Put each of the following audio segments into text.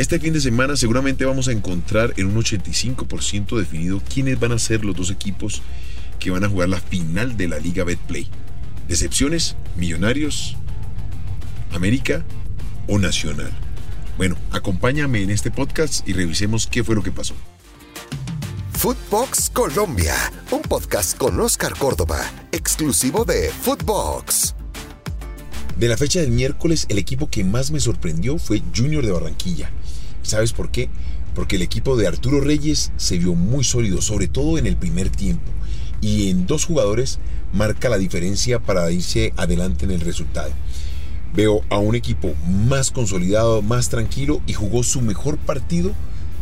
Este fin de semana seguramente vamos a encontrar en un 85% definido quiénes van a ser los dos equipos que van a jugar la final de la Liga Betplay. Decepciones, Millonarios, América o Nacional. Bueno, acompáñame en este podcast y revisemos qué fue lo que pasó. Footbox Colombia, un podcast con Oscar Córdoba, exclusivo de Footbox. De la fecha del miércoles, el equipo que más me sorprendió fue Junior de Barranquilla. ¿Sabes por qué? Porque el equipo de Arturo Reyes se vio muy sólido, sobre todo en el primer tiempo. Y en dos jugadores marca la diferencia para irse adelante en el resultado. Veo a un equipo más consolidado, más tranquilo y jugó su mejor partido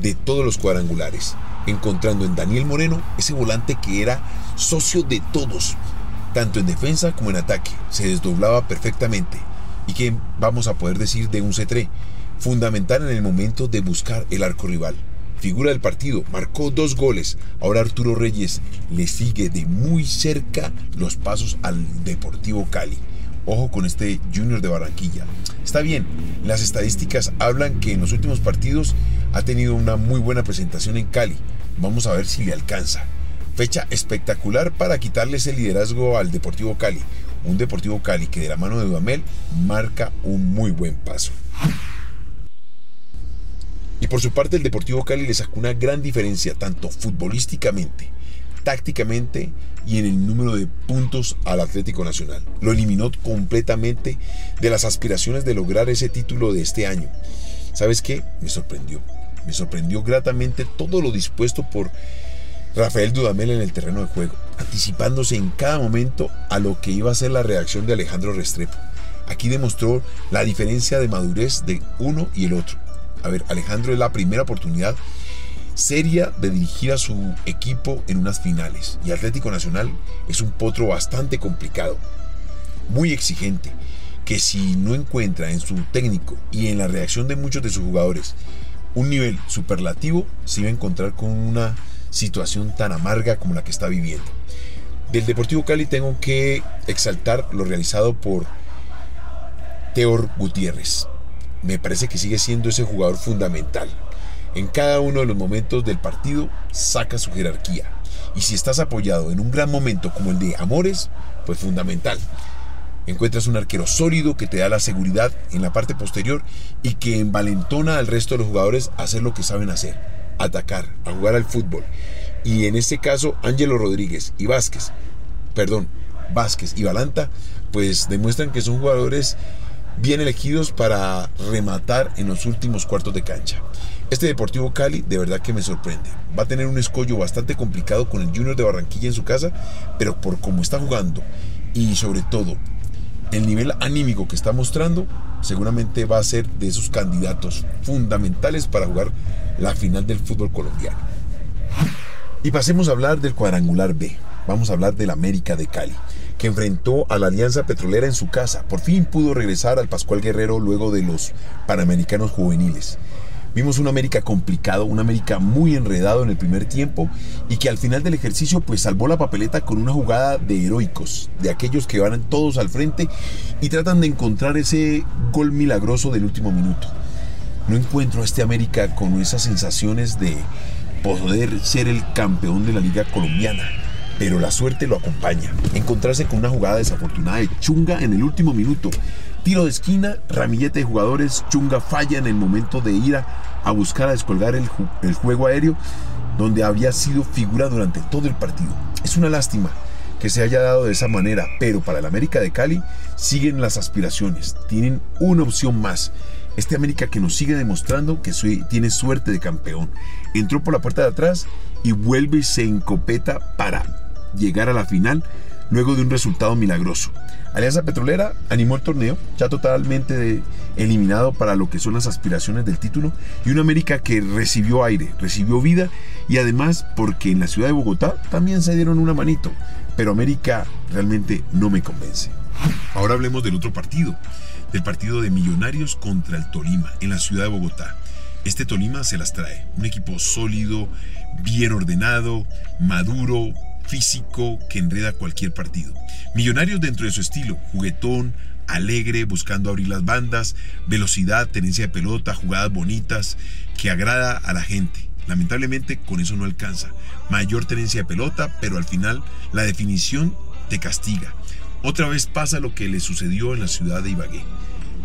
de todos los cuadrangulares, encontrando en Daniel Moreno ese volante que era socio de todos, tanto en defensa como en ataque. Se desdoblaba perfectamente. ¿Y qué vamos a poder decir de un C3? Fundamental en el momento de buscar el arco rival. Figura del partido, marcó dos goles. Ahora Arturo Reyes le sigue de muy cerca los pasos al Deportivo Cali. Ojo con este Junior de Barranquilla. Está bien, las estadísticas hablan que en los últimos partidos ha tenido una muy buena presentación en Cali. Vamos a ver si le alcanza. Fecha espectacular para quitarle ese liderazgo al Deportivo Cali. Un Deportivo Cali que de la mano de Dudamel marca un muy buen paso. Por su parte el Deportivo Cali le sacó una gran diferencia tanto futbolísticamente, tácticamente y en el número de puntos al Atlético Nacional. Lo eliminó completamente de las aspiraciones de lograr ese título de este año. ¿Sabes qué? Me sorprendió. Me sorprendió gratamente todo lo dispuesto por Rafael Dudamel en el terreno de juego, anticipándose en cada momento a lo que iba a ser la reacción de Alejandro Restrepo. Aquí demostró la diferencia de madurez de uno y el otro. A ver, Alejandro es la primera oportunidad seria de dirigir a su equipo en unas finales. Y Atlético Nacional es un potro bastante complicado, muy exigente, que si no encuentra en su técnico y en la reacción de muchos de sus jugadores un nivel superlativo, se va a encontrar con una situación tan amarga como la que está viviendo. Del Deportivo Cali tengo que exaltar lo realizado por Teor Gutiérrez. Me parece que sigue siendo ese jugador fundamental. En cada uno de los momentos del partido saca su jerarquía. Y si estás apoyado en un gran momento como el de Amores, pues fundamental. Encuentras un arquero sólido que te da la seguridad en la parte posterior y que envalentona al resto de los jugadores a hacer lo que saben hacer atacar, a jugar al fútbol. Y en este caso, Ángelo Rodríguez y Vázquez, perdón, Vázquez y Balanta, pues demuestran que son jugadores bien elegidos para rematar en los últimos cuartos de cancha. Este Deportivo Cali de verdad que me sorprende. Va a tener un escollo bastante complicado con el Junior de Barranquilla en su casa, pero por cómo está jugando y sobre todo el nivel anímico que está mostrando, seguramente va a ser de esos candidatos fundamentales para jugar la final del fútbol colombiano. Y pasemos a hablar del cuadrangular B. Vamos a hablar del América de Cali, que enfrentó a la Alianza Petrolera en su casa. Por fin pudo regresar al Pascual Guerrero luego de los Panamericanos juveniles. Vimos un América complicado, un América muy enredado en el primer tiempo y que al final del ejercicio pues salvó la papeleta con una jugada de heroicos, de aquellos que van todos al frente y tratan de encontrar ese gol milagroso del último minuto. No encuentro a este América con esas sensaciones de poder ser el campeón de la liga colombiana pero la suerte lo acompaña. Encontrarse con una jugada desafortunada de Chunga en el último minuto Tiro de esquina, ramillete de jugadores, Chunga falla en el momento de ir a, buscar a descolgar el, juego aéreo donde había sido figura durante todo el partido. Es una lástima que se haya dado de esa manera, pero para el América de Cali siguen las aspiraciones, tienen una opción más. Este América que nos sigue demostrando que tiene suerte de campeón. Entró por la puerta de atrás y vuelve y se encopeta para llegar a la final luego de un resultado milagroso. Alianza Petrolera animó el torneo, ya totalmente eliminado para lo que son las aspiraciones del título, y una América que recibió aire, recibió vida, y además porque en la ciudad de Bogotá también se dieron una manito, pero América realmente no me convence. Ahora hablemos del otro partido, del partido de Millonarios contra el Tolima, en la ciudad de Bogotá. Este Tolima se las trae, un equipo sólido, bien ordenado, maduro, físico que enreda cualquier partido. Millonarios dentro de su estilo, juguetón, alegre, buscando abrir las bandas, velocidad, tenencia de pelota, jugadas bonitas, que agrada a la gente. Lamentablemente con eso no alcanza. Mayor tenencia de pelota, pero al final la definición te castiga. Otra vez pasa lo que le sucedió en la ciudad de Ibagué.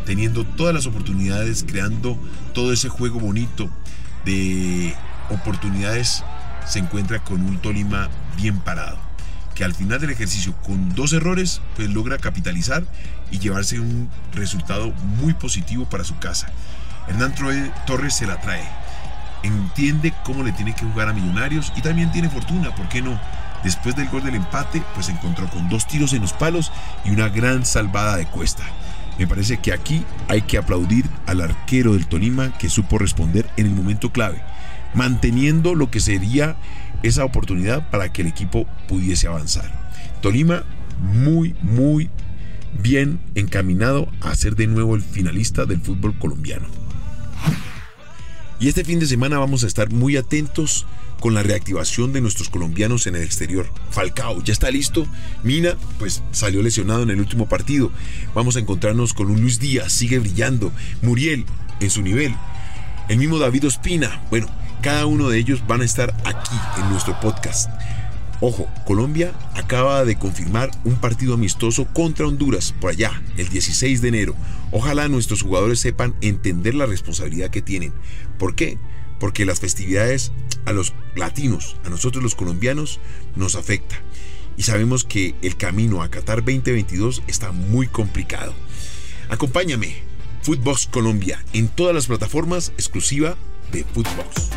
Teniendo todas las oportunidades, creando todo ese juego bonito de oportunidades, se encuentra con un Tolima bien parado que al final del ejercicio con dos errores pues logra capitalizar y llevarse un resultado muy positivo para su casa. Hernán Torres se la trae, entiende cómo le tiene que jugar a Millonarios y también tiene fortuna, ¿por qué no? Después del gol del empate, pues se encontró con dos tiros en los palos y una gran salvada de cuesta. Me parece que aquí hay que aplaudir al arquero del Tolima que supo responder en el momento clave, manteniendo lo que sería esa oportunidad para que el equipo pudiese avanzar. Tolima muy, muy bien encaminado a ser de nuevo el finalista del fútbol colombiano. Y este fin de semana vamos a estar muy atentos con la reactivación de nuestros colombianos en el exterior. Falcao ya está listo. Mina, pues salió lesionado en el último partido. Vamos a encontrarnos con un Luis Díaz, sigue brillando. Muriel, en su nivel. El mismo David Ospina. Bueno, cada uno de ellos van a estar aquí en nuestro podcast. Ojo, Colombia acaba de confirmar un partido amistoso contra Honduras por allá, el 16 de enero. Ojalá nuestros jugadores sepan entender la responsabilidad que tienen. ¿Por qué? Porque las festividades a los latinos, a nosotros los colombianos, nos afecta. Y sabemos que el camino a Qatar 2022 está muy complicado. Acompáñame, Footbox Colombia, en todas las plataformas exclusiva de Footbox.